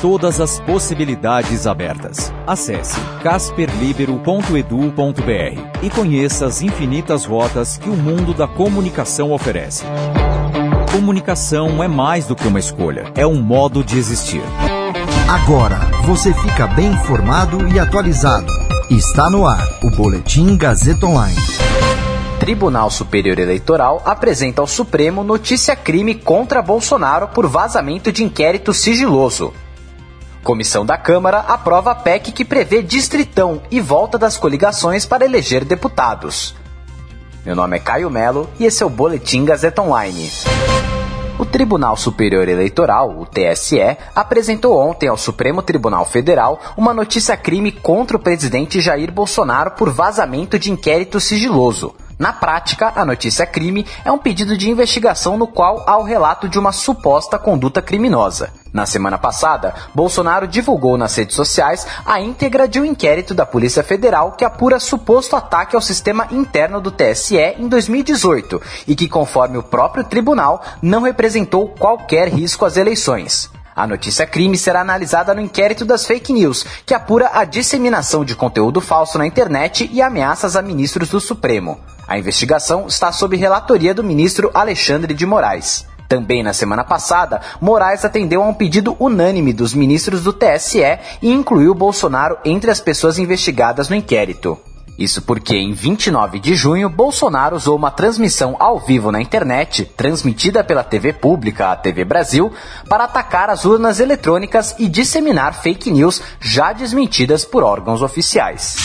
Todas as possibilidades abertas. Acesse casperlibero.edu.br e conheça as infinitas rotas que o mundo da comunicação oferece. Comunicação é mais do que uma escolha, é um modo de existir. Agora você fica bem informado e atualizado. Está no ar o Boletim Gazeta Online. Tribunal Superior Eleitoral apresenta ao Supremo notícia crime contra Bolsonaro por vazamento de inquérito sigiloso. Comissão da Câmara aprova a PEC que prevê distritão e volta das coligações para eleger deputados. Meu nome é Caio Melo e esse é o Boletim Gazeta Online. O Tribunal Superior Eleitoral, o TSE, apresentou ontem ao Supremo Tribunal Federal uma notícia-crime contra o presidente Jair Bolsonaro por vazamento de inquérito sigiloso. Na prática, a notícia-crime é um pedido de investigação no qual há o relato de uma suposta conduta criminosa. Na semana passada, Bolsonaro divulgou nas redes sociais a íntegra de um inquérito da Polícia Federal que apura suposto ataque ao sistema interno do TSE em 2018 e que, conforme o próprio tribunal, não representou qualquer risco às eleições. A notícia crime será analisada no inquérito das fake news, que apura a disseminação de conteúdo falso na internet e ameaças a ministros do Supremo. A investigação está sob relatoria do ministro Alexandre de Moraes. Também na semana passada, Moraes atendeu a um pedido unânime dos ministros do TSE e incluiu Bolsonaro entre as pessoas investigadas no inquérito. Isso porque em 29 de junho, Bolsonaro usou uma transmissão ao vivo na internet, transmitida pela TV pública, a TV Brasil, para atacar as urnas eletrônicas e disseminar fake news já desmentidas por órgãos oficiais.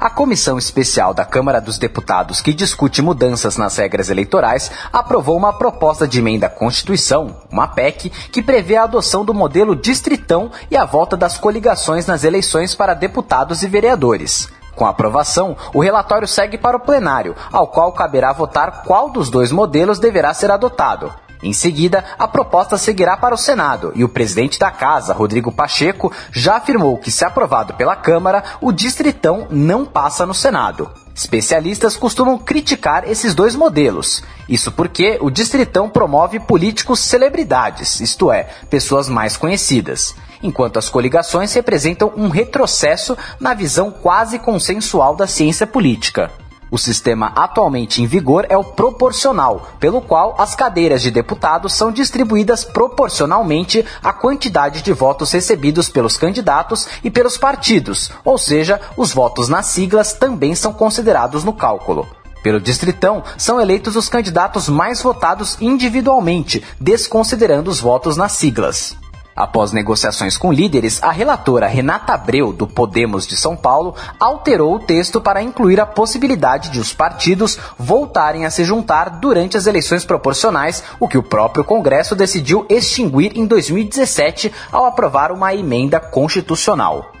A comissão especial da Câmara dos Deputados que discute mudanças nas regras eleitorais aprovou uma proposta de emenda à Constituição, uma PEC, que prevê a adoção do modelo distritão e a volta das coligações nas eleições para deputados e vereadores. Com a aprovação, o relatório segue para o plenário, ao qual caberá votar qual dos dois modelos deverá ser adotado. Em seguida, a proposta seguirá para o Senado e o presidente da casa, Rodrigo Pacheco, já afirmou que, se aprovado pela Câmara, o Distritão não passa no Senado. Especialistas costumam criticar esses dois modelos. Isso porque o Distritão promove políticos celebridades, isto é, pessoas mais conhecidas, enquanto as coligações representam um retrocesso na visão quase consensual da ciência política. O sistema atualmente em vigor é o proporcional, pelo qual as cadeiras de deputados são distribuídas proporcionalmente à quantidade de votos recebidos pelos candidatos e pelos partidos, ou seja, os votos nas siglas também são considerados no cálculo. Pelo Distritão, são eleitos os candidatos mais votados individualmente, desconsiderando os votos nas siglas. Após negociações com líderes, a relatora Renata Abreu, do Podemos de São Paulo, alterou o texto para incluir a possibilidade de os partidos voltarem a se juntar durante as eleições proporcionais, o que o próprio Congresso decidiu extinguir em 2017 ao aprovar uma emenda constitucional.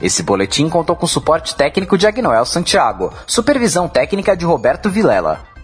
Esse boletim contou com suporte técnico de Agnoel Santiago, supervisão técnica de Roberto Vilela.